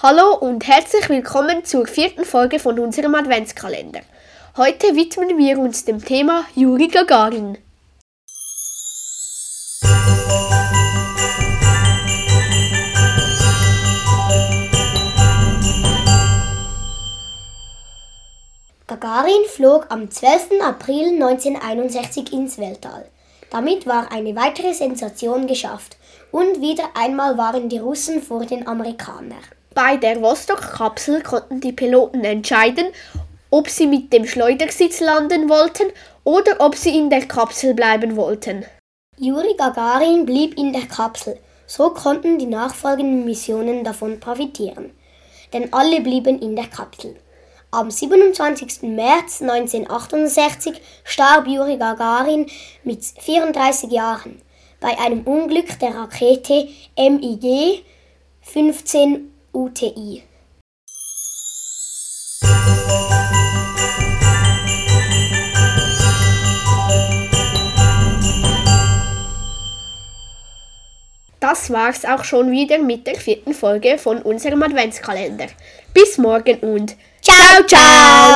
Hallo und herzlich willkommen zur vierten Folge von unserem Adventskalender. Heute widmen wir uns dem Thema Juri Gagarin. Gagarin flog am 12. April 1961 ins Weltall. Damit war eine weitere Sensation geschafft und wieder einmal waren die Russen vor den Amerikanern. Bei der Vostok-Kapsel konnten die Piloten entscheiden, ob sie mit dem Schleudersitz landen wollten oder ob sie in der Kapsel bleiben wollten. Juri Gagarin blieb in der Kapsel. So konnten die nachfolgenden Missionen davon profitieren. Denn alle blieben in der Kapsel. Am 27. März 1968 starb Juri Gagarin mit 34 Jahren bei einem Unglück der Rakete MiG 15 UTI. Das war's auch schon wieder mit der vierten Folge von unserem Adventskalender. Bis morgen und ciao ciao!